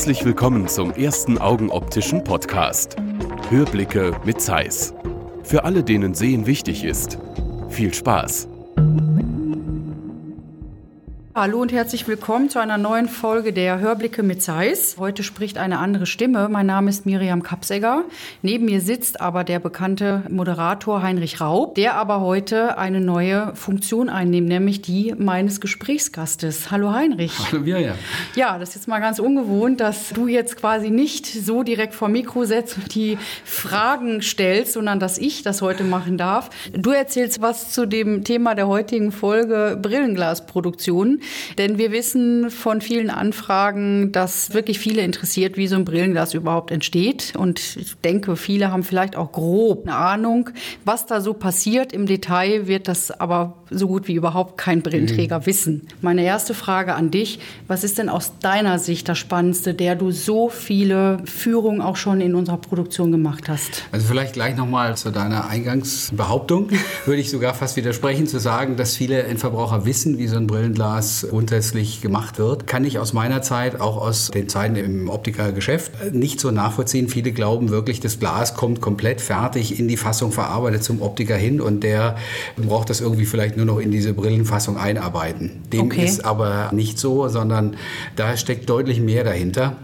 Herzlich willkommen zum ersten Augenoptischen Podcast. Hörblicke mit Zeiss. Für alle, denen Sehen wichtig ist. Viel Spaß! Hallo und herzlich willkommen zu einer neuen Folge der Hörblicke mit Zeiss. Heute spricht eine andere Stimme. Mein Name ist Miriam Kapsegger. Neben mir sitzt aber der bekannte Moderator Heinrich Raub, der aber heute eine neue Funktion einnimmt, nämlich die meines Gesprächsgastes. Hallo Heinrich. Hallo Miriam. Ja, das ist jetzt mal ganz ungewohnt, dass du jetzt quasi nicht so direkt vor Mikro setzt und die Fragen stellst, sondern dass ich das heute machen darf. Du erzählst was zu dem Thema der heutigen Folge Brillenglasproduktion. Denn wir wissen von vielen Anfragen, dass wirklich viele interessiert, wie so ein Brillenglas überhaupt entsteht. Und ich denke, viele haben vielleicht auch grob eine Ahnung, was da so passiert. Im Detail wird das aber so gut wie überhaupt kein Brillenträger mhm. wissen. Meine erste Frage an dich, was ist denn aus deiner Sicht das Spannendste, der du so viele Führungen auch schon in unserer Produktion gemacht hast? Also vielleicht gleich nochmal zu deiner Eingangsbehauptung, würde ich sogar fast widersprechen, zu sagen, dass viele Endverbraucher wissen, wie so ein Brillenglas was grundsätzlich gemacht wird, kann ich aus meiner Zeit, auch aus den Zeiten im Optikergeschäft, nicht so nachvollziehen. Viele glauben wirklich, das Glas kommt komplett fertig in die Fassung verarbeitet zum Optiker hin und der braucht das irgendwie vielleicht nur noch in diese Brillenfassung einarbeiten. Dem okay. ist aber nicht so, sondern da steckt deutlich mehr dahinter.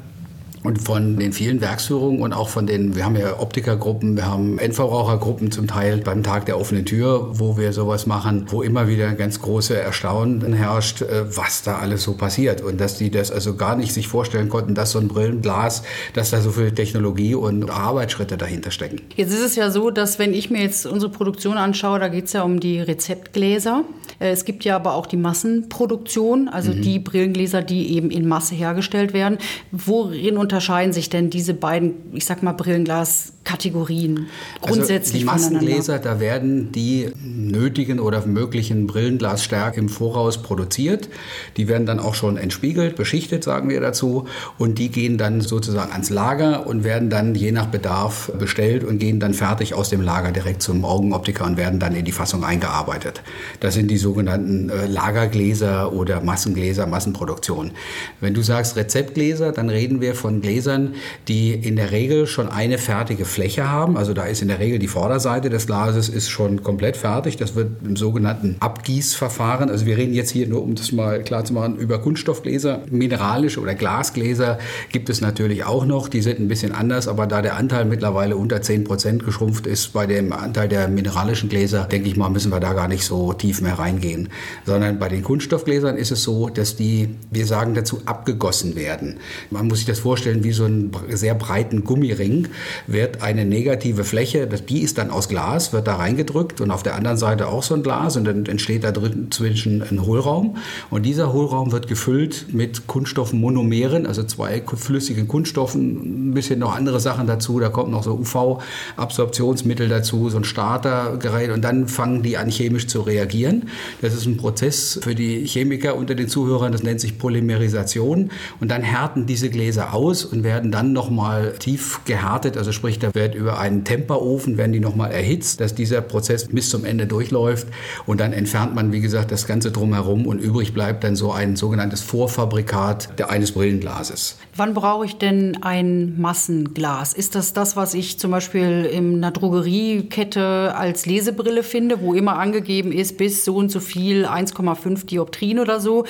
Und von den vielen Werksführungen und auch von den, wir haben ja Optikergruppen, wir haben Endverbrauchergruppen zum Teil beim Tag der offenen Tür, wo wir sowas machen, wo immer wieder ganz große Erstaunen herrscht, äh, was da alles so passiert. Und dass die das also gar nicht sich vorstellen konnten, dass so ein Brillenglas, dass da so viel Technologie und Arbeitsschritte dahinter stecken. Jetzt ist es ja so, dass wenn ich mir jetzt unsere Produktion anschaue, da geht es ja um die Rezeptgläser. Äh, es gibt ja aber auch die Massenproduktion, also mhm. die Brillengläser, die eben in Masse hergestellt werden. Worin unter unterscheiden sich denn diese beiden, ich sag mal, Brillenglas-Kategorien grundsätzlich also die Massengläser, da werden die nötigen oder möglichen Brillenglasstärken im Voraus produziert. Die werden dann auch schon entspiegelt, beschichtet, sagen wir dazu. Und die gehen dann sozusagen ans Lager und werden dann je nach Bedarf bestellt und gehen dann fertig aus dem Lager direkt zum Augenoptiker und werden dann in die Fassung eingearbeitet. Das sind die sogenannten äh, Lagergläser oder Massengläser, Massenproduktion. Wenn du sagst Rezeptgläser, dann reden wir von Gläsern, die in der Regel schon eine fertige Fläche haben. Also da ist in der Regel die Vorderseite des Glases ist schon komplett fertig. Das wird im sogenannten Abgießverfahren. Also wir reden jetzt hier nur, um das mal klar zu machen, über Kunststoffgläser. Mineralische oder Glasgläser gibt es natürlich auch noch. Die sind ein bisschen anders, aber da der Anteil mittlerweile unter 10 Prozent geschrumpft ist bei dem Anteil der mineralischen Gläser, denke ich mal, müssen wir da gar nicht so tief mehr reingehen. Sondern bei den Kunststoffgläsern ist es so, dass die, wir sagen dazu, abgegossen werden. Man muss sich das vorstellen, wie so einen sehr breiten Gummiring, wird eine negative Fläche, die ist dann aus Glas, wird da reingedrückt und auf der anderen Seite auch so ein Glas und dann entsteht da drin zwischen ein Hohlraum und dieser Hohlraum wird gefüllt mit Kunststoffmonomeren, also zwei flüssigen Kunststoffen, ein bisschen noch andere Sachen dazu, da kommt noch so UV-Absorptionsmittel dazu, so ein Startergerät und dann fangen die an chemisch zu reagieren. Das ist ein Prozess für die Chemiker unter den Zuhörern, das nennt sich Polymerisation und dann härten diese Gläser aus und werden dann nochmal tief gehärtet. Also sprich, da wird über einen Temperofen werden die nochmal erhitzt, dass dieser Prozess bis zum Ende durchläuft. Und dann entfernt man, wie gesagt, das Ganze drumherum und übrig bleibt dann so ein sogenanntes Vorfabrikat eines Brillenglases. Wann brauche ich denn ein Massenglas? Ist das das, was ich zum Beispiel in einer Drogeriekette als Lesebrille finde, wo immer angegeben ist, bis so und so viel, 1,5 Dioptrien oder so?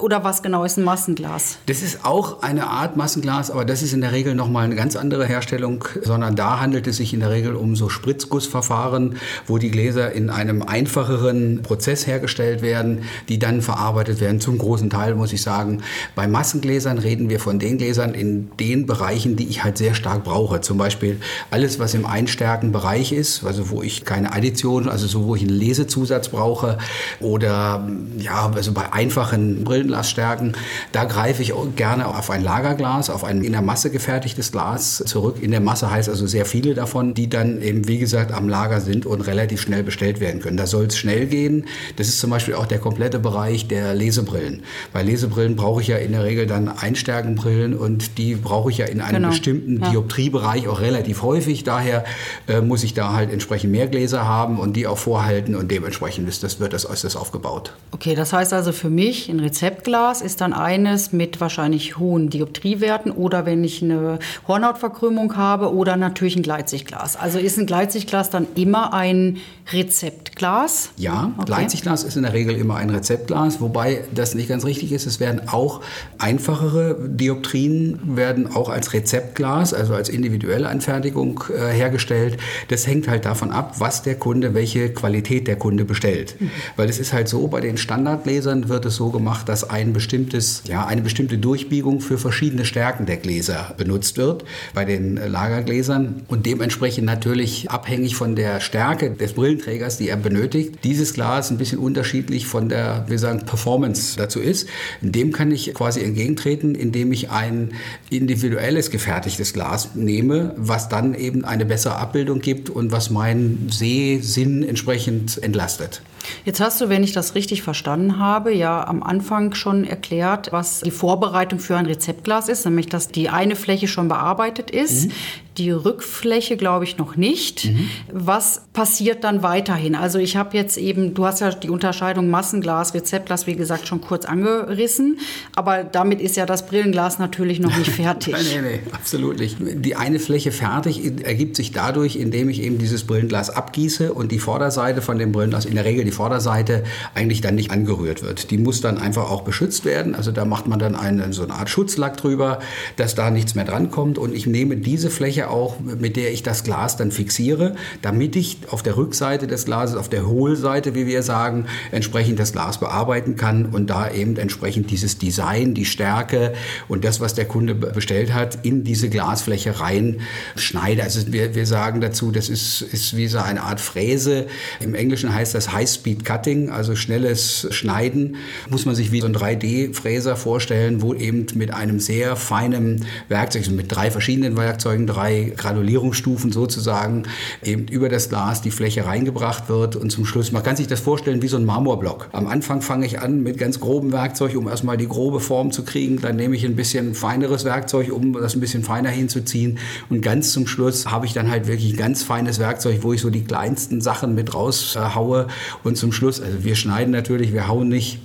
Oder was genau ist ein Massenglas? Das ist auch eine Art Massenglas, aber das ist in der Regel nochmal eine ganz andere Herstellung, sondern da handelt es sich in der Regel um so Spritzgussverfahren, wo die Gläser in einem einfacheren Prozess hergestellt werden, die dann verarbeitet werden. Zum großen Teil muss ich sagen, bei Massengläsern reden wir von den Gläsern in den Bereichen, die ich halt sehr stark brauche. Zum Beispiel alles, was im Einstärkenbereich ist, also wo ich keine Addition, also so, wo ich einen Lesezusatz brauche oder ja, also bei einfachen Brillen Brillenglasstärken. Da greife ich gerne auf ein Lagerglas, auf ein in der Masse gefertigtes Glas zurück. In der Masse heißt also sehr viele davon, die dann eben, wie gesagt, am Lager sind und relativ schnell bestellt werden können. Da soll es schnell gehen. Das ist zum Beispiel auch der komplette Bereich der Lesebrillen. Bei Lesebrillen brauche ich ja in der Regel dann Einstärkenbrillen und die brauche ich ja in einem genau. bestimmten ja. Dioptriebereich auch relativ häufig. Daher äh, muss ich da halt entsprechend mehr Gläser haben und die auch vorhalten und dementsprechend ist das, wird das ist das aufgebaut. Okay, das heißt also für mich, ein Rezeptglas ist dann eines mit wahrscheinlich hohen Dioptriewerten oder wenn ich eine Hornhautverkrümmung habe oder natürlich ein Gleitsichtglas. Also ist ein Gleitsichtglas dann immer ein Rezeptglas? Ja, okay. Gleitsichtglas ist in der Regel immer ein Rezeptglas, wobei das nicht ganz richtig ist. Es werden auch einfachere Dioptrien werden auch als Rezeptglas, also als individuelle Anfertigung äh, hergestellt. Das hängt halt davon ab, was der Kunde, welche Qualität der Kunde bestellt. Mhm. Weil es ist halt so, bei den Standardgläsern wird es so gemacht, dass ein bestimmtes, ja, eine bestimmte Durchbiegung für verschiedene Stärken der Gläser benutzt wird bei den Lagergläsern und dementsprechend natürlich abhängig von der Stärke des Brillenträgers, die er benötigt, dieses Glas ein bisschen unterschiedlich von der, wir sagen, Performance dazu ist. Dem kann ich quasi entgegentreten, indem ich ein individuelles gefertigtes Glas nehme, was dann eben eine bessere Abbildung gibt und was meinen Sehsinn entsprechend entlastet. Jetzt hast du, wenn ich das richtig verstanden habe, ja am Anfang schon erklärt, was die Vorbereitung für ein Rezeptglas ist, nämlich dass die eine Fläche schon bearbeitet ist, mhm. Die Rückfläche glaube ich noch nicht. Mhm. Was passiert dann weiterhin? Also ich habe jetzt eben, du hast ja die Unterscheidung Massenglas, Rezeptglas, wie gesagt, schon kurz angerissen, aber damit ist ja das Brillenglas natürlich noch nicht fertig. nein, nein, nein, absolut nicht. Die eine Fläche fertig ergibt sich dadurch, indem ich eben dieses Brillenglas abgieße und die Vorderseite von dem Brillenglas, in der Regel die Vorderseite, eigentlich dann nicht angerührt wird. Die muss dann einfach auch beschützt werden. Also da macht man dann eine, so eine Art Schutzlack drüber, dass da nichts mehr drankommt. Und ich nehme diese Fläche auch, mit der ich das Glas dann fixiere, damit ich auf der Rückseite des Glases, auf der Hohlseite, wie wir sagen, entsprechend das Glas bearbeiten kann und da eben entsprechend dieses Design, die Stärke und das, was der Kunde bestellt hat, in diese Glasfläche reinschneide. Also wir, wir sagen dazu, das ist, ist wie so eine Art Fräse. Im Englischen heißt das High-Speed Cutting, also schnelles Schneiden. Muss man sich wie so ein 3D-Fräser vorstellen, wo eben mit einem sehr feinen Werkzeug, also mit drei verschiedenen Werkzeugen, drei Granulierungsstufen sozusagen, eben über das Glas die Fläche reingebracht wird und zum Schluss, man kann sich das vorstellen wie so ein Marmorblock. Am Anfang fange ich an mit ganz grobem Werkzeug, um erstmal die grobe Form zu kriegen. Dann nehme ich ein bisschen feineres Werkzeug, um das ein bisschen feiner hinzuziehen. Und ganz zum Schluss habe ich dann halt wirklich ganz feines Werkzeug, wo ich so die kleinsten Sachen mit raushaue. Und zum Schluss, also wir schneiden natürlich, wir hauen nicht.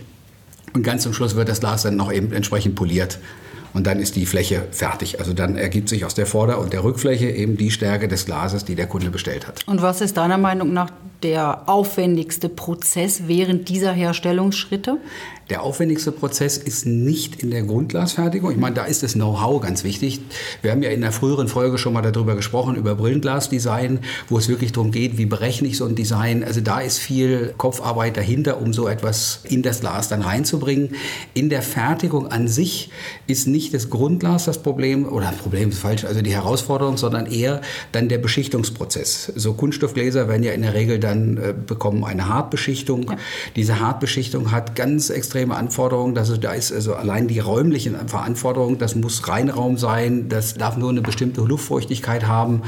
Und ganz zum Schluss wird das Glas dann noch eben entsprechend poliert und dann ist die Fläche fertig. Also dann ergibt sich aus der Vorder- und der Rückfläche eben die Stärke des Glases, die der Kunde bestellt hat. Und was ist deiner Meinung nach der aufwendigste Prozess während dieser Herstellungsschritte? Der aufwendigste Prozess ist nicht in der Grundglasfertigung. Ich meine, da ist das Know-how ganz wichtig. Wir haben ja in der früheren Folge schon mal darüber gesprochen, über Brillenglasdesign, wo es wirklich darum geht, wie berechne ich so ein Design. Also da ist viel Kopfarbeit dahinter, um so etwas in das Glas dann reinzubringen. In der Fertigung an sich ist nicht das Grundglas das Problem, oder Problem ist falsch, also die Herausforderung, sondern eher dann der Beschichtungsprozess. So Kunststoffgläser werden ja in der Regel dann äh, bekommen eine Hartbeschichtung. Ja. Diese Hartbeschichtung hat ganz extrem extreme Anforderungen. Das da ist also allein die räumlichen Verantwortung, das muss Reinraum sein, das darf nur eine bestimmte Luftfeuchtigkeit haben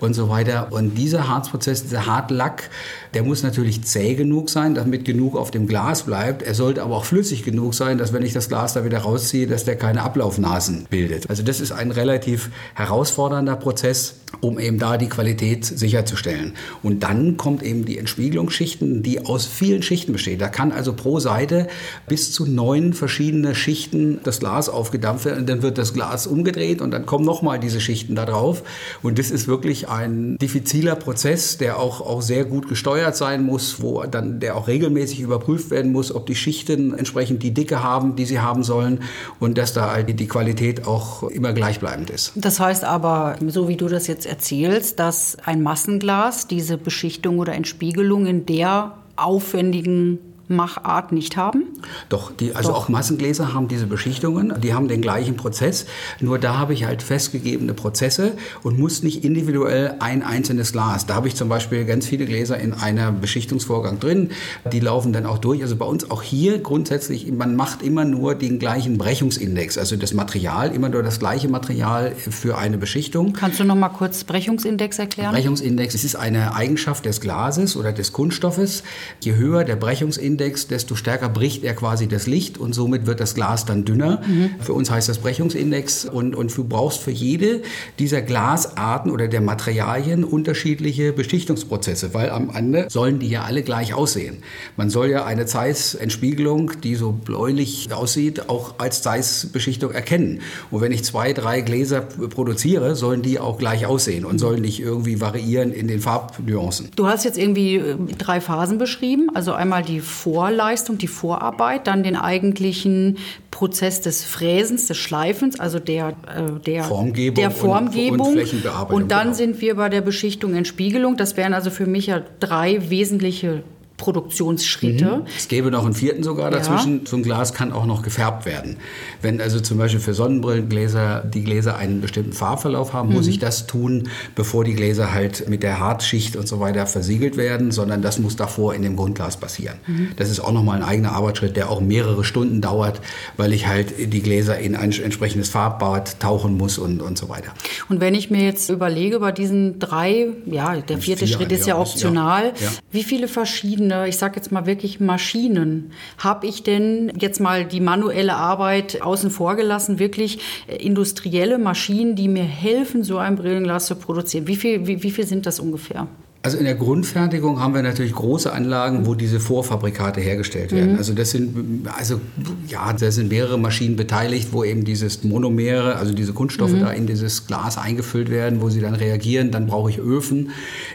und so weiter. Und dieser Harzprozess, dieser Hartlack, der muss natürlich zäh genug sein, damit genug auf dem Glas bleibt. Er sollte aber auch flüssig genug sein, dass wenn ich das Glas da wieder rausziehe, dass der keine Ablaufnasen bildet. Also das ist ein relativ herausfordernder Prozess, um eben da die Qualität sicherzustellen. Und dann kommt eben die Entspiegelungsschichten, die aus vielen Schichten besteht. Da kann also pro Seite bis zu neun verschiedene Schichten das Glas aufgedampft werden. Und dann wird das Glas umgedreht und dann kommen nochmal diese Schichten da drauf. Und das ist wirklich ein diffiziler Prozess, der auch, auch sehr gut gesteuert sein muss, wo dann der auch regelmäßig überprüft werden muss, ob die Schichten entsprechend die Dicke haben, die sie haben sollen und dass da halt die Qualität auch immer gleichbleibend ist. Das heißt aber, so wie du das jetzt erzählst, dass ein Massenglas diese Beschichtung oder Entspiegelung in der aufwendigen Machart nicht haben? Doch, die, also Doch. auch Massengläser haben diese Beschichtungen, die haben den gleichen Prozess, nur da habe ich halt festgegebene Prozesse und muss nicht individuell ein einzelnes Glas. Da habe ich zum Beispiel ganz viele Gläser in einem Beschichtungsvorgang drin, die laufen dann auch durch. Also bei uns auch hier grundsätzlich, man macht immer nur den gleichen Brechungsindex, also das Material, immer nur das gleiche Material für eine Beschichtung. Kannst du noch mal kurz Brechungsindex erklären? Brechungsindex, es ist eine Eigenschaft des Glases oder des Kunststoffes. Je höher der Brechungsindex, Brechungsindex, desto stärker bricht er quasi das Licht und somit wird das Glas dann dünner. Mhm. Für uns heißt das Brechungsindex und, und du brauchst für jede dieser Glasarten oder der Materialien unterschiedliche Beschichtungsprozesse, weil am Ende sollen die ja alle gleich aussehen. Man soll ja eine Zeiss-Entspiegelung, die so bläulich aussieht, auch als Zeiss-Beschichtung erkennen. Und wenn ich zwei, drei Gläser produziere, sollen die auch gleich aussehen und sollen nicht irgendwie variieren in den Farbnuancen. Du hast jetzt irgendwie äh, drei Phasen beschrieben, also einmal die Vorleistung, die Vorarbeit, dann den eigentlichen Prozess des Fräsens, des Schleifens, also der, äh, der Formgebung, der Formgebung. Und, und, und dann genau. sind wir bei der Beschichtung, Entspiegelung. Das wären also für mich ja drei wesentliche Produktionsschritte. Mhm. Es gäbe noch einen vierten sogar dazwischen. Ja. So ein Glas kann auch noch gefärbt werden. Wenn also zum Beispiel für Sonnenbrillengläser die Gläser einen bestimmten Farbverlauf haben, mhm. muss ich das tun, bevor die Gläser halt mit der Hartschicht und so weiter versiegelt werden, sondern das muss davor in dem Grundglas passieren. Mhm. Das ist auch nochmal ein eigener Arbeitsschritt, der auch mehrere Stunden dauert, weil ich halt die Gläser in ein entsprechendes Farbbad tauchen muss und, und so weiter. Und wenn ich mir jetzt überlege, bei diesen drei, ja, der vierte Schritt ist ja optional, ja. Ja. wie viele verschiedene verschiedene, ich sage jetzt mal wirklich Maschinen, habe ich denn jetzt mal die manuelle Arbeit außen vor gelassen, wirklich äh, industrielle Maschinen, die mir helfen, so ein Brillenglas zu produzieren? Wie viel, wie, wie viel sind das ungefähr? Also in der Grundfertigung haben wir natürlich große Anlagen, wo diese Vorfabrikate hergestellt werden. Mhm. Also das sind also ja, da sind mehrere Maschinen beteiligt, wo eben dieses Monomere, also diese Kunststoffe mhm. da in dieses Glas eingefüllt werden, wo sie dann reagieren. Dann brauche ich Öfen.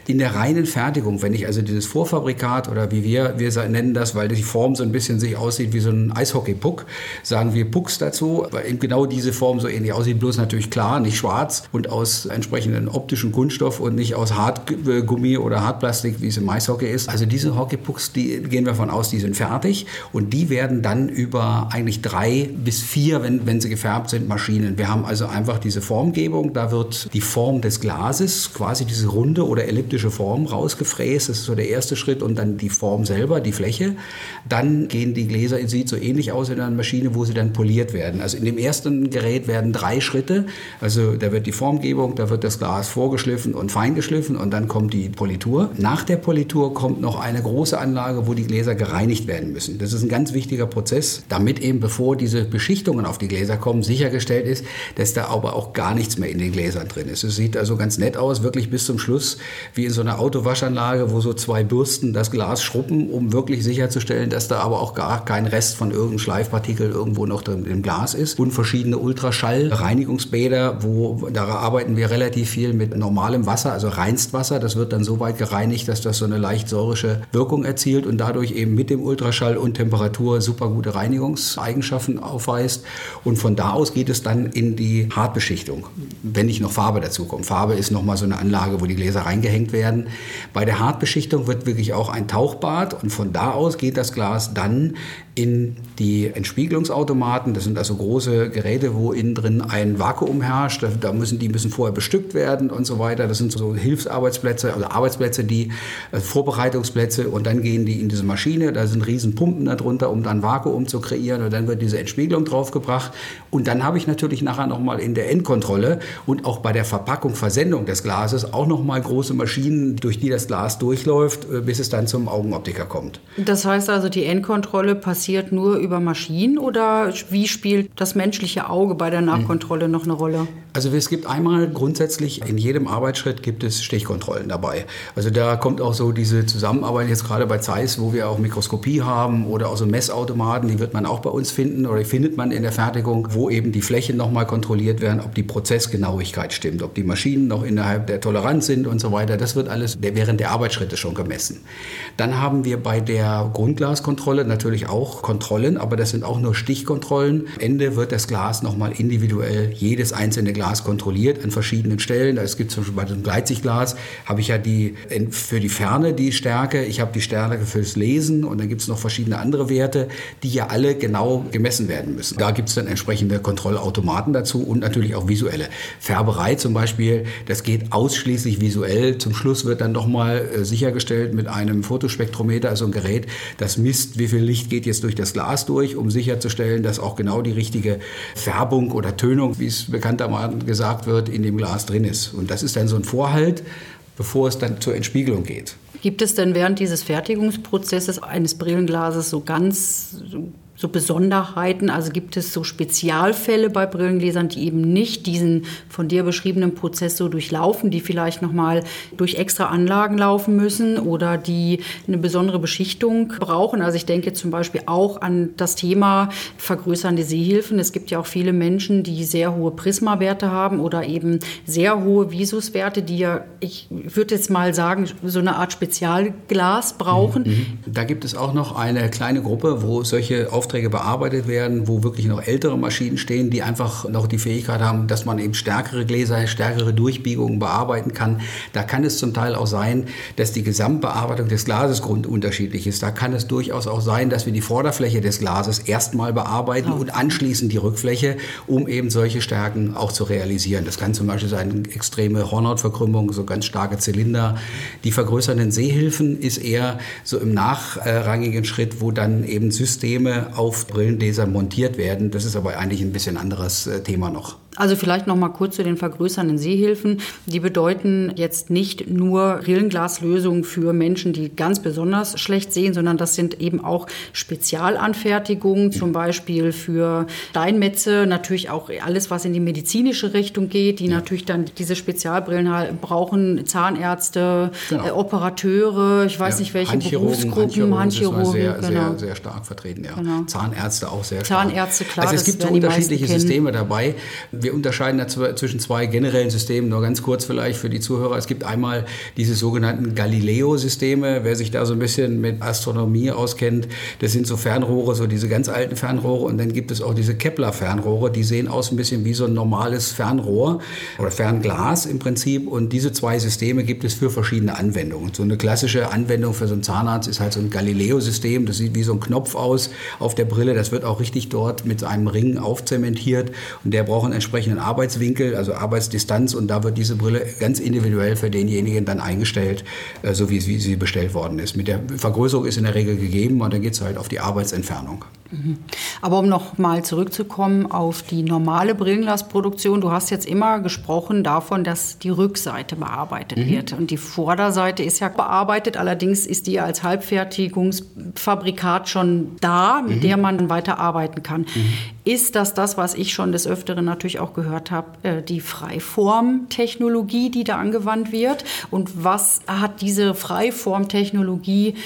In der reinen Fertigung, wenn ich also dieses Vorfabrikat oder wie wir wir nennen das, weil die Form so ein bisschen sich aussieht wie so ein Eishockeypuck, sagen wir Pucks dazu, weil eben genau diese Form so ähnlich aussieht, bloß natürlich klar, nicht schwarz und aus entsprechenden optischen Kunststoff und nicht aus Hartgummi oder Hartplastik, wie es im Maishockey ist. Also diese Hockeypucks, die gehen wir davon aus, die sind fertig und die werden dann über eigentlich drei bis vier, wenn, wenn sie gefärbt sind, Maschinen. Wir haben also einfach diese Formgebung, da wird die Form des Glases, quasi diese runde oder elliptische Form rausgefräst, das ist so der erste Schritt und dann die Form selber, die Fläche. Dann gehen die Gläser, sieht so ähnlich aus in einer Maschine, wo sie dann poliert werden. Also in dem ersten Gerät werden drei Schritte, also da wird die Formgebung, da wird das Glas vorgeschliffen und feingeschliffen und dann kommt die Polierung Politur. Nach der Politur kommt noch eine große Anlage, wo die Gläser gereinigt werden müssen. Das ist ein ganz wichtiger Prozess, damit eben bevor diese Beschichtungen auf die Gläser kommen, sichergestellt ist, dass da aber auch gar nichts mehr in den Gläsern drin ist. Es sieht also ganz nett aus, wirklich bis zum Schluss, wie in so einer Autowaschanlage, wo so zwei Bürsten das Glas schruppen, um wirklich sicherzustellen, dass da aber auch gar kein Rest von irgendeinem Schleifpartikel irgendwo noch drin im Glas ist. Und verschiedene Ultraschall-Reinigungsbäder, wo da arbeiten wir relativ viel mit normalem Wasser, also Reinstwasser. Das wird dann so weit gereinigt, dass das so eine leicht säurische Wirkung erzielt und dadurch eben mit dem Ultraschall und Temperatur super gute Reinigungseigenschaften aufweist. Und von da aus geht es dann in die Hartbeschichtung, wenn nicht noch Farbe dazu kommt. Farbe ist nochmal so eine Anlage, wo die Gläser reingehängt werden. Bei der Hartbeschichtung wird wirklich auch ein Tauchbad und von da aus geht das Glas dann in die Entspiegelungsautomaten. Das sind also große Geräte, wo innen drin ein Vakuum herrscht. Da müssen die müssen vorher bestückt werden und so weiter. Das sind so Hilfsarbeitsplätze, also Arbeitsplätze, die also Vorbereitungsplätze und dann gehen die in diese Maschine. Da sind riesen Pumpen darunter, um dann Vakuum zu kreieren und dann wird diese Entspiegelung draufgebracht. Und dann habe ich natürlich nachher nochmal in der Endkontrolle und auch bei der Verpackung, Versendung des Glases auch nochmal große Maschinen, durch die das Glas durchläuft, äh, bis es dann zum Augenoptiker kommt. Das heißt also, die Endkontrolle passiert passiert nur über Maschinen oder wie spielt das menschliche Auge bei der Nachkontrolle noch eine Rolle? Also es gibt einmal grundsätzlich in jedem Arbeitsschritt gibt es Stichkontrollen dabei. Also da kommt auch so diese Zusammenarbeit jetzt gerade bei Zeiss, wo wir auch Mikroskopie haben oder auch so Messautomaten, die wird man auch bei uns finden oder die findet man in der Fertigung, wo eben die Flächen nochmal kontrolliert werden, ob die Prozessgenauigkeit stimmt, ob die Maschinen noch innerhalb der Toleranz sind und so weiter. Das wird alles während der Arbeitsschritte schon gemessen. Dann haben wir bei der Grundglaskontrolle natürlich auch Kontrollen, aber das sind auch nur Stichkontrollen. Am Ende wird das Glas nochmal individuell, jedes einzelne Glas kontrolliert an verschiedenen Stellen. Es gibt zum Beispiel bei dem Gleitsichtglas, habe ich ja die, für die Ferne die Stärke, ich habe die Stärke fürs Lesen und dann gibt es noch verschiedene andere Werte, die ja alle genau gemessen werden müssen. Da gibt es dann entsprechende Kontrollautomaten dazu und natürlich auch visuelle. Färberei zum Beispiel, das geht ausschließlich visuell. Zum Schluss wird dann nochmal äh, sichergestellt mit einem Fotospektrometer, also ein Gerät, das misst, wie viel Licht geht jetzt durch das Glas durch, um sicherzustellen, dass auch genau die richtige Färbung oder Tönung, wie es bekanntermaßen gesagt wird, in dem Glas drin ist. Und das ist dann so ein Vorhalt, bevor es dann zur Entspiegelung geht. Gibt es denn während dieses Fertigungsprozesses eines Brillenglases so ganz so Besonderheiten? Also gibt es so Spezialfälle bei Brillengläsern, die eben nicht diesen von dir beschriebenen Prozess so durchlaufen, die vielleicht nochmal durch extra Anlagen laufen müssen oder die eine besondere Beschichtung brauchen? Also ich denke zum Beispiel auch an das Thema vergrößernde Sehhilfen. Es gibt ja auch viele Menschen, die sehr hohe Prismawerte haben oder eben sehr hohe Visuswerte, die ja, ich würde jetzt mal sagen, so eine Art Spezialglas brauchen. Mhm. Da gibt es auch noch eine kleine Gruppe, wo solche Aufträge Aufträge bearbeitet werden, wo wirklich noch ältere Maschinen stehen, die einfach noch die Fähigkeit haben, dass man eben stärkere Gläser, stärkere Durchbiegungen bearbeiten kann. Da kann es zum Teil auch sein, dass die Gesamtbearbeitung des Glases grundunterschiedlich ist. Da kann es durchaus auch sein, dass wir die Vorderfläche des Glases erstmal bearbeiten oh. und anschließend die Rückfläche, um eben solche Stärken auch zu realisieren. Das kann zum Beispiel sein extreme Hornhautverkrümmung, so ganz starke Zylinder. Die vergrößernden Sehhilfen ist eher so im nachrangigen Schritt, wo dann eben Systeme auf Brillengläser montiert werden. Das ist aber eigentlich ein bisschen anderes äh, Thema noch. Also vielleicht noch mal kurz zu den vergrößernden Sehhilfen. Die bedeuten jetzt nicht nur Brillenglaslösungen für Menschen, die ganz besonders schlecht sehen, sondern das sind eben auch Spezialanfertigungen, zum Beispiel für Steinmetze, natürlich auch alles, was in die medizinische Richtung geht, die natürlich dann diese Spezialbrillen brauchen, Zahnärzte, genau. äh, Operateure, ich weiß ja. nicht welche Berufsgruppen, Handchirurgen, sehr, genau. sehr, sehr stark vertreten. Ja. Genau. Zahnärzte auch sehr stark. Zahnärzte, klar. Also es gibt so unterschiedliche Systeme dabei. Wir unterscheiden da zwischen zwei generellen Systemen, nur ganz kurz vielleicht für die Zuhörer. Es gibt einmal diese sogenannten Galileo-Systeme. Wer sich da so ein bisschen mit Astronomie auskennt, das sind so Fernrohre, so diese ganz alten Fernrohre. Und dann gibt es auch diese Kepler-Fernrohre, die sehen aus ein bisschen wie so ein normales Fernrohr oder Fernglas im Prinzip. Und diese zwei Systeme gibt es für verschiedene Anwendungen. So eine klassische Anwendung für so einen Zahnarzt ist halt so ein Galileo-System. Das sieht wie so ein Knopf aus auf der Brille. Das wird auch richtig dort mit einem Ring aufzementiert. Und der braucht einen entsprechenden Arbeitswinkel, also Arbeitsdistanz und da wird diese Brille ganz individuell für denjenigen dann eingestellt, äh, so wie sie bestellt worden ist. Mit der Vergrößerung ist in der Regel gegeben und dann geht es halt auf die Arbeitsentfernung. Mhm. Aber um noch mal zurückzukommen auf die normale Brillenglasproduktion, du hast jetzt immer gesprochen davon, dass die Rückseite bearbeitet mhm. wird und die Vorderseite ist ja bearbeitet, allerdings ist die als Halbfertigungsfabrikat schon da, mit mhm. der man weiter arbeiten kann. Mhm. Ist das das, was ich schon des Öfteren natürlich auch gehört habe, äh, die Freiformtechnologie, die da angewandt wird? Und was hat diese Freiformtechnologie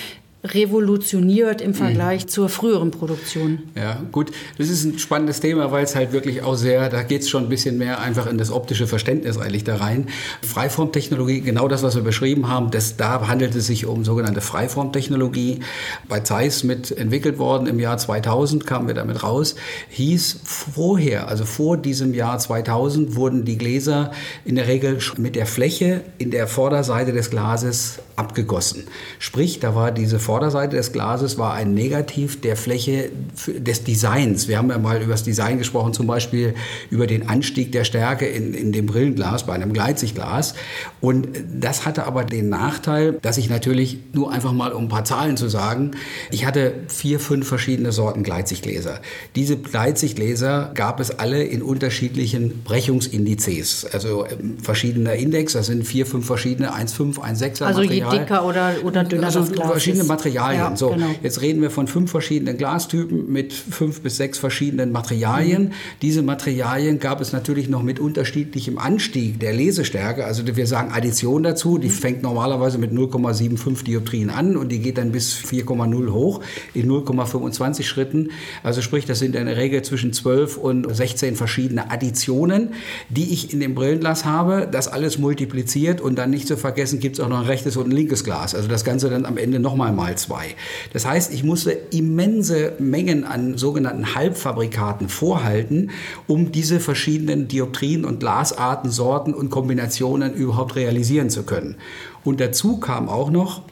revolutioniert im Vergleich mhm. zur früheren Produktion. Ja, gut. Das ist ein spannendes Thema, weil es halt wirklich auch sehr, da geht es schon ein bisschen mehr einfach in das optische Verständnis eigentlich da rein. Freiformtechnologie, genau das, was wir beschrieben haben, das, da handelt es sich um sogenannte Freiformtechnologie. Bei Zeiss mit entwickelt worden im Jahr 2000 kamen wir damit raus. Hieß vorher, also vor diesem Jahr 2000, wurden die Gläser in der Regel mit der Fläche in der Vorderseite des Glases abgegossen. Sprich, da war diese Vorderseite des Glases war ein Negativ der Fläche des Designs. Wir haben ja mal über das Design gesprochen, zum Beispiel über den Anstieg der Stärke in, in dem Brillenglas, bei einem Gleitsichtglas. Und das hatte aber den Nachteil, dass ich natürlich nur einfach mal um ein paar Zahlen zu sagen, ich hatte vier, fünf verschiedene Sorten Gleitsichtgläser. Diese Gleitsichtgläser gab es alle in unterschiedlichen Brechungsindizes, also ähm, verschiedener Index, das sind vier, fünf verschiedene, 1,5, 1,6er Also je dicker oder, oder dünner also das Glas verschiedene ist. Materialien. Ja, so, genau. Jetzt reden wir von fünf verschiedenen Glastypen mit fünf bis sechs verschiedenen Materialien. Mhm. Diese Materialien gab es natürlich noch mit unterschiedlichem Anstieg der Lesestärke. Also wir sagen Addition dazu. Die mhm. fängt normalerweise mit 0,75 Dioptrien an und die geht dann bis 4,0 hoch in 0,25 Schritten. Also sprich, das sind in der Regel zwischen 12 und 16 verschiedene Additionen, die ich in dem Brillenglas habe. Das alles multipliziert und dann nicht zu vergessen, gibt es auch noch ein rechtes und ein linkes Glas. Also das Ganze dann am Ende nochmal mal zwei. Das heißt, ich musste immense Mengen an sogenannten Halbfabrikaten vorhalten, um diese verschiedenen Dioptrien und Glasarten, Sorten und Kombinationen überhaupt realisieren zu können. Und dazu kam auch noch,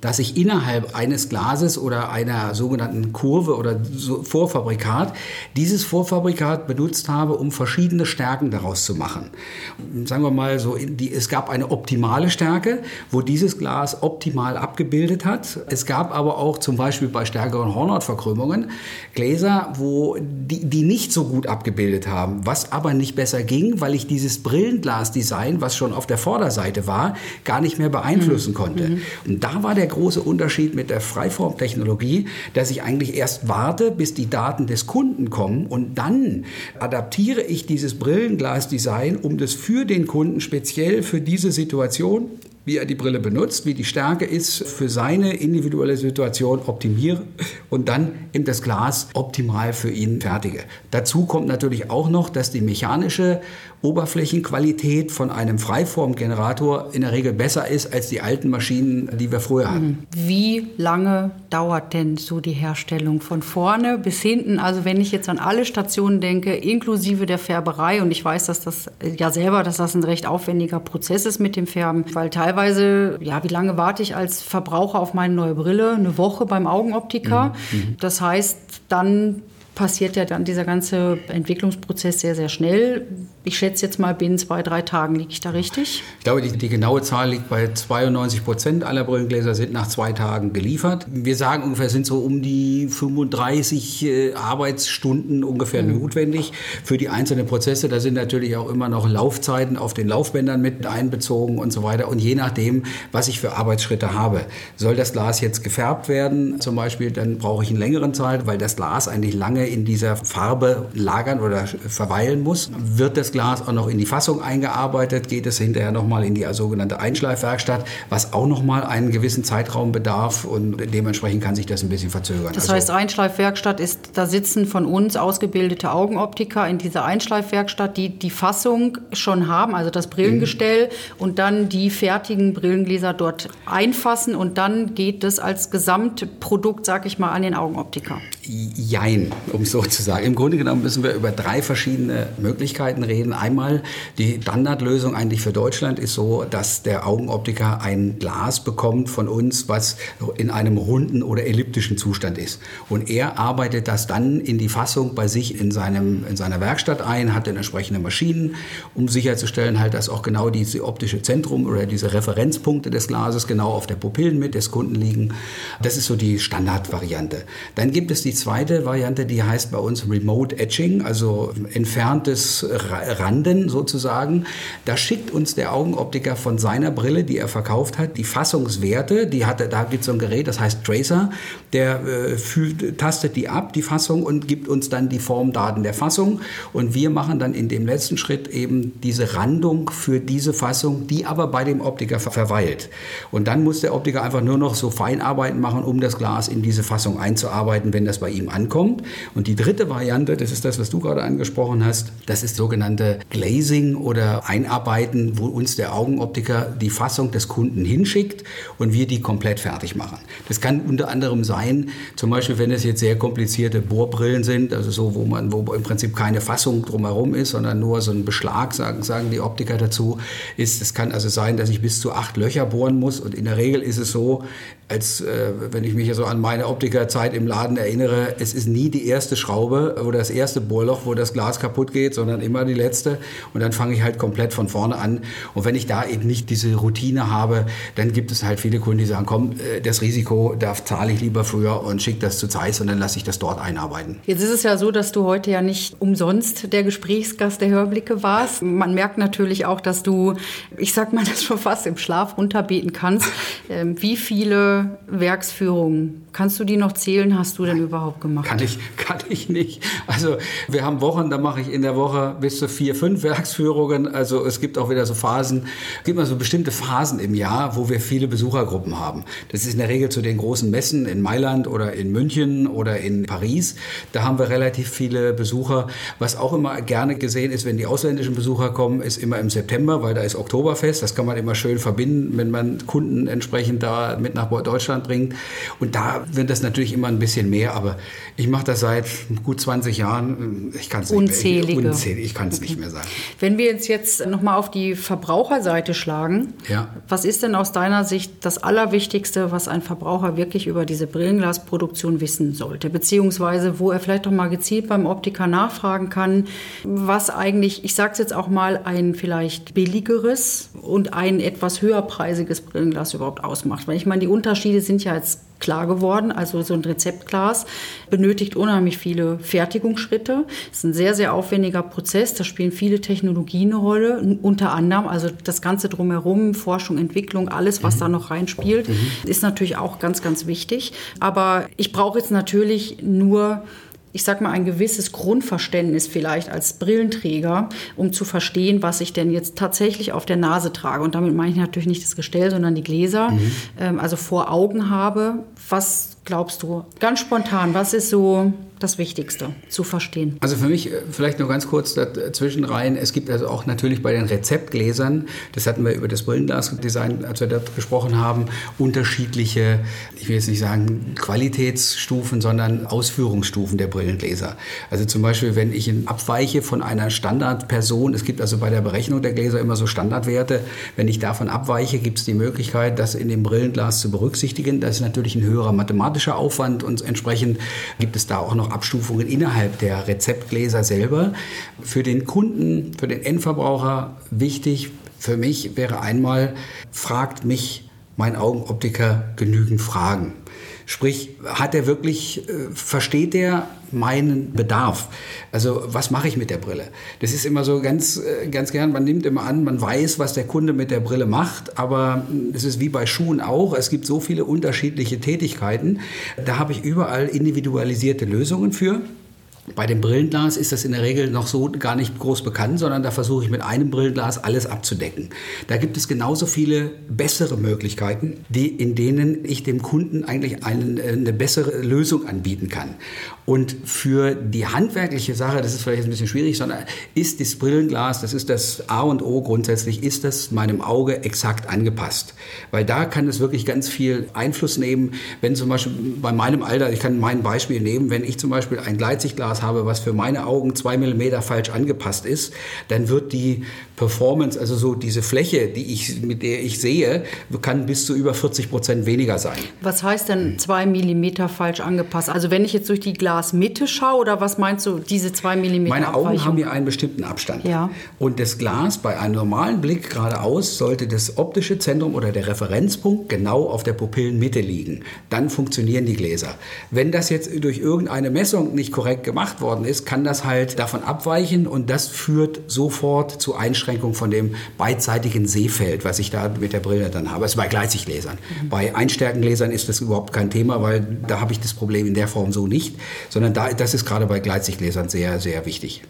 dass ich innerhalb eines Glases oder einer sogenannten Kurve oder Vorfabrikat dieses Vorfabrikat benutzt habe, um verschiedene Stärken daraus zu machen. Sagen wir mal so, die, es gab eine optimale Stärke, wo dieses Glas optimal abgebildet hat. Es gab aber auch zum Beispiel bei stärkeren Hornhautverkrümmungen Gläser, wo die, die nicht so gut abgebildet haben, was aber nicht besser ging, weil ich dieses Brillenglas-Design, was schon auf der Vorderseite war, gar nicht mehr beeinflussen mhm. konnte. Mhm. Und da war der große Unterschied mit der Freiformtechnologie, dass ich eigentlich erst warte, bis die Daten des Kunden kommen und dann adaptiere ich dieses Brillenglas-Design, um das für den Kunden speziell für diese Situation wie er die Brille benutzt, wie die Stärke ist, für seine individuelle Situation optimiere und dann eben das Glas optimal für ihn fertige. Dazu kommt natürlich auch noch, dass die mechanische Oberflächenqualität von einem Freiformgenerator in der Regel besser ist als die alten Maschinen, die wir früher hatten. Wie lange dauert denn so die Herstellung von vorne bis hinten? Also wenn ich jetzt an alle Stationen denke, inklusive der Färberei, und ich weiß, dass das ja selber, dass das ein recht aufwendiger Prozess ist mit dem Färben, weil teilweise, ja, wie lange warte ich als Verbraucher auf meine neue Brille? Eine Woche beim Augenoptiker. Mhm. mhm. Das heißt, dann passiert ja dann dieser ganze Entwicklungsprozess sehr, sehr schnell. Ich schätze jetzt mal, binnen zwei, drei Tagen liege ich da richtig? Ich glaube, die, die genaue Zahl liegt bei 92 Prozent aller Brillengläser sind nach zwei Tagen geliefert. Wir sagen ungefähr, sind so um die 35 äh, Arbeitsstunden ungefähr mhm. notwendig für die einzelnen Prozesse. Da sind natürlich auch immer noch Laufzeiten auf den Laufbändern mit einbezogen und so weiter. Und je nachdem, was ich für Arbeitsschritte habe. Soll das Glas jetzt gefärbt werden zum Beispiel, dann brauche ich einen längeren Zeit, weil das Glas eigentlich lange in dieser Farbe lagern oder verweilen muss. Wird das Glas auch noch in die Fassung eingearbeitet, geht es hinterher nochmal in die sogenannte Einschleifwerkstatt, was auch nochmal einen gewissen Zeitraum bedarf und dementsprechend kann sich das ein bisschen verzögern. Das also heißt, Einschleifwerkstatt ist, da sitzen von uns ausgebildete Augenoptiker in dieser Einschleifwerkstatt, die die Fassung schon haben, also das Brillengestell mhm. und dann die fertigen Brillengläser dort einfassen und dann geht das als Gesamtprodukt, sag ich mal, an den Augenoptiker. Jein, um so zu sagen. Im Grunde genommen müssen wir über drei verschiedene Möglichkeiten reden. Einmal die Standardlösung eigentlich für Deutschland ist so, dass der Augenoptiker ein Glas bekommt von uns, was in einem runden oder elliptischen Zustand ist. Und er arbeitet das dann in die Fassung bei sich in, seinem, in seiner Werkstatt ein, hat dann entsprechende Maschinen, um sicherzustellen, halt, dass auch genau diese optische Zentrum oder diese Referenzpunkte des Glases genau auf der Pupillen mit des Kunden liegen. Das ist so die Standardvariante. Dann gibt es die zweite Variante, die heißt bei uns Remote Etching, also entferntes Randen sozusagen. Da schickt uns der Augenoptiker von seiner Brille, die er verkauft hat, die Fassungswerte. Die hat, da gibt es so ein Gerät, das heißt Tracer, der äh, fühlt, tastet die ab, die Fassung, und gibt uns dann die Formdaten der Fassung. Und wir machen dann in dem letzten Schritt eben diese Randung für diese Fassung, die aber bei dem Optiker verweilt. Und dann muss der Optiker einfach nur noch so Feinarbeiten machen, um das Glas in diese Fassung einzuarbeiten, wenn das bei ihm ankommt. Und die dritte Variante, das ist das, was du gerade angesprochen hast, das ist sogenannte Glazing oder Einarbeiten, wo uns der Augenoptiker die Fassung des Kunden hinschickt und wir die komplett fertig machen. Das kann unter anderem sein, zum Beispiel, wenn es jetzt sehr komplizierte Bohrbrillen sind, also so, wo man, wo im Prinzip keine Fassung drumherum ist, sondern nur so ein Beschlag, sagen, sagen die Optiker dazu, ist, es kann also sein, dass ich bis zu acht Löcher bohren muss und in der Regel ist es so, als äh, wenn ich mich so an meine Optikerzeit im Laden erinnere, es ist nie die erste Schraube oder das erste Bohrloch, wo das Glas kaputt geht, sondern immer die letzte. Und dann fange ich halt komplett von vorne an. Und wenn ich da eben nicht diese Routine habe, dann gibt es halt viele Kunden, die sagen, komm, äh, das Risiko, da zahle ich lieber früher und schicke das zu Zeiss und dann lasse ich das dort einarbeiten. Jetzt ist es ja so, dass du heute ja nicht umsonst der Gesprächsgast der Hörblicke warst. Man merkt natürlich auch, dass du, ich sag mal, das schon fast im Schlaf runterbeten kannst. Ähm, wie viele Werksführungen. Kannst du die noch zählen? Hast du denn überhaupt gemacht? Kann ich, kann ich nicht. Also wir haben Wochen, da mache ich in der Woche bis zu vier, fünf Werksführungen. Also es gibt auch wieder so Phasen, es gibt mal so bestimmte Phasen im Jahr, wo wir viele Besuchergruppen haben. Das ist in der Regel zu den großen Messen in Mailand oder in München oder in Paris. Da haben wir relativ viele Besucher. Was auch immer gerne gesehen ist, wenn die ausländischen Besucher kommen, ist immer im September, weil da ist Oktoberfest. Das kann man immer schön verbinden, wenn man Kunden entsprechend da mit nach Deutschland bringt. Und da Wird das natürlich immer ein bisschen mehr, aber ich mache das seit gut 20 Jahren. Ich kann es nicht mehr. Unzählige. Ich kann es okay. nicht mehr sagen. Wenn wir jetzt jetzt nochmal auf die Verbraucherseite schlagen, ja. was ist denn aus deiner Sicht das Allerwichtigste, was ein Verbraucher wirklich über diese Brillenglasproduktion wissen sollte? Beziehungsweise, wo er vielleicht doch mal gezielt beim Optiker nachfragen kann, was eigentlich, ich sage es jetzt auch mal, ein vielleicht billigeres und ein etwas höherpreisiges Brillenglas überhaupt ausmacht. Weil ich meine, die Unterschiede sind ja jetzt klar geworden. Also so ein Rezeptglas benötigt unheimlich viele Fertigungsschritte. Es ist ein sehr, sehr aufwendiger Prozess. Da spielen viele Technologien eine Rolle. Unter anderem, also das Ganze drumherum, Forschung, Entwicklung, alles, was mhm. da noch reinspielt, mhm. ist natürlich auch ganz, ganz wichtig. Aber ich brauche jetzt natürlich nur ich sag mal, ein gewisses Grundverständnis vielleicht als Brillenträger, um zu verstehen, was ich denn jetzt tatsächlich auf der Nase trage. Und damit meine ich natürlich nicht das Gestell, sondern die Gläser, mhm. ähm, also vor Augen habe. Was glaubst du? Ganz spontan, was ist so das Wichtigste zu verstehen. Also für mich äh, vielleicht nur ganz kurz dazwischen rein. Es gibt also auch natürlich bei den Rezeptgläsern, das hatten wir über das Brillenglasdesign, als wir dort gesprochen haben, unterschiedliche, ich will jetzt nicht sagen Qualitätsstufen, sondern Ausführungsstufen der Brillengläser. Also zum Beispiel, wenn ich abweiche von einer Standardperson, es gibt also bei der Berechnung der Gläser immer so Standardwerte, wenn ich davon abweiche, gibt es die Möglichkeit, das in dem Brillenglas zu berücksichtigen. Das ist natürlich ein höherer mathematischer Aufwand und entsprechend gibt es da auch noch Abstufungen innerhalb der Rezeptgläser selber. Für den Kunden, für den Endverbraucher wichtig, für mich wäre einmal, fragt mich mein Augenoptiker genügend Fragen. Sprich, hat er wirklich, äh, versteht er meinen Bedarf? Also was mache ich mit der Brille? Das ist immer so ganz, äh, ganz gern, man nimmt immer an, man weiß, was der Kunde mit der Brille macht, aber es ist wie bei Schuhen auch, es gibt so viele unterschiedliche Tätigkeiten. Da habe ich überall individualisierte Lösungen für. Bei dem Brillenglas ist das in der Regel noch so gar nicht groß bekannt, sondern da versuche ich mit einem Brillenglas alles abzudecken. Da gibt es genauso viele bessere Möglichkeiten, die, in denen ich dem Kunden eigentlich einen, eine bessere Lösung anbieten kann. Und für die handwerkliche Sache, das ist vielleicht ein bisschen schwierig, sondern ist das Brillenglas, das ist das A und O grundsätzlich, ist das meinem Auge exakt angepasst. Weil da kann es wirklich ganz viel Einfluss nehmen, wenn zum Beispiel bei meinem Alter, ich kann mein Beispiel nehmen, wenn ich zum Beispiel ein Gleitsichtglas habe, was für meine Augen zwei Millimeter falsch angepasst ist, dann wird die Performance, also so diese Fläche, die ich, mit der ich sehe, kann bis zu über 40 Prozent weniger sein. Was heißt denn zwei Millimeter falsch angepasst? Also wenn ich jetzt durch die Glas Glasmitte schaue oder was meinst du, diese zwei Millimeter Meine Augen haben ja einen bestimmten Abstand. Ja. Und das Glas bei einem normalen Blick geradeaus sollte das optische Zentrum oder der Referenzpunkt genau auf der Pupillenmitte liegen. Dann funktionieren die Gläser. Wenn das jetzt durch irgendeine Messung nicht korrekt gemacht worden ist, kann das halt davon abweichen und das führt sofort zu Einschränkung von dem beidseitigen Sehfeld, was ich da mit der Brille dann habe. Das ist bei Gleitsichtgläsern. Mhm. Bei Einstärkengläsern ist das überhaupt kein Thema, weil da habe ich das Problem in der Form so nicht sondern da, das ist gerade bei Gleitsichtgläsern sehr, sehr wichtig.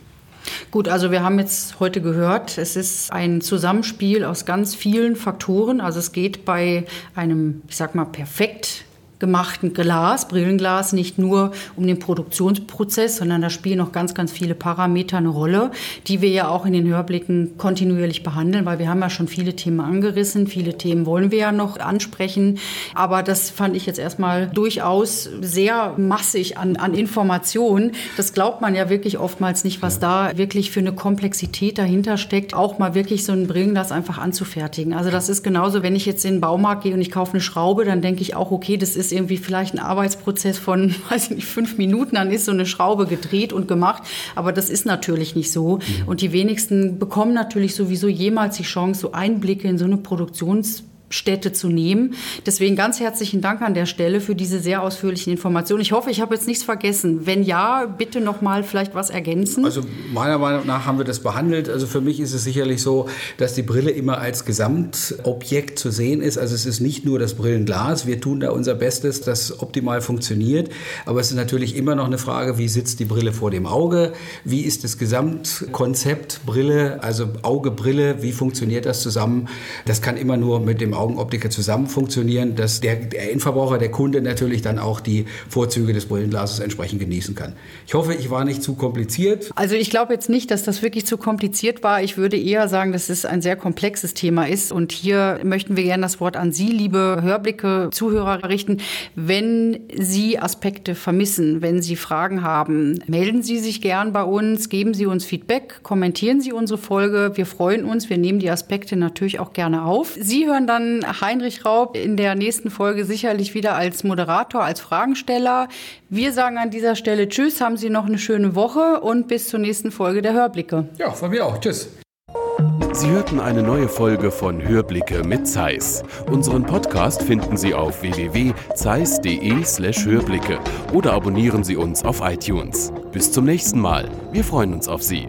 Gut, also wir haben jetzt heute gehört, es ist ein Zusammenspiel aus ganz vielen Faktoren. Also es geht bei einem, ich sag mal, perfekt gemachten Glas, Brillenglas, nicht nur um den Produktionsprozess, sondern da spielen noch ganz, ganz viele Parameter eine Rolle, die wir ja auch in den Hörblicken kontinuierlich behandeln, weil wir haben ja schon viele Themen angerissen, viele Themen wollen wir ja noch ansprechen. Aber das fand ich jetzt erstmal durchaus sehr massig an, an Informationen. Das glaubt man ja wirklich oftmals nicht, was da wirklich für eine Komplexität dahinter steckt, auch mal wirklich so ein Brillenglas einfach anzufertigen. Also das ist genauso, wenn ich jetzt in den Baumarkt gehe und ich kaufe eine Schraube, dann denke ich auch, okay, das ist ist irgendwie vielleicht ein Arbeitsprozess von, weiß ich nicht, fünf Minuten, dann ist so eine Schraube gedreht und gemacht. Aber das ist natürlich nicht so. Mhm. Und die wenigsten bekommen natürlich sowieso jemals die Chance, so Einblicke in so eine Produktions Städte zu nehmen. Deswegen ganz herzlichen Dank an der Stelle für diese sehr ausführlichen Informationen. Ich hoffe, ich habe jetzt nichts vergessen. Wenn ja, bitte noch mal vielleicht was ergänzen. Also meiner Meinung nach haben wir das behandelt. Also für mich ist es sicherlich so, dass die Brille immer als Gesamtobjekt zu sehen ist. Also es ist nicht nur das Brillenglas. Wir tun da unser Bestes, dass optimal funktioniert. Aber es ist natürlich immer noch eine Frage, wie sitzt die Brille vor dem Auge? Wie ist das Gesamtkonzept Brille, also Auge, Brille? Wie funktioniert das zusammen? Das kann immer nur mit dem Augenoptiker zusammen funktionieren, dass der, der Endverbraucher, der Kunde natürlich dann auch die Vorzüge des Brillenglases entsprechend genießen kann. Ich hoffe, ich war nicht zu kompliziert. Also ich glaube jetzt nicht, dass das wirklich zu kompliziert war. Ich würde eher sagen, dass es ein sehr komplexes Thema ist. Und hier möchten wir gerne das Wort an Sie, liebe Hörblicke, Zuhörer richten. Wenn Sie Aspekte vermissen, wenn Sie Fragen haben, melden Sie sich gern bei uns, geben Sie uns Feedback, kommentieren Sie unsere Folge. Wir freuen uns. Wir nehmen die Aspekte natürlich auch gerne auf. Sie hören dann Heinrich Raub in der nächsten Folge sicherlich wieder als Moderator, als Fragensteller. Wir sagen an dieser Stelle Tschüss, haben Sie noch eine schöne Woche und bis zur nächsten Folge der Hörblicke. Ja, von mir auch. Tschüss. Sie hörten eine neue Folge von Hörblicke mit Zeiss. Unseren Podcast finden Sie auf www.zeiss.de/slash Hörblicke oder abonnieren Sie uns auf iTunes. Bis zum nächsten Mal. Wir freuen uns auf Sie.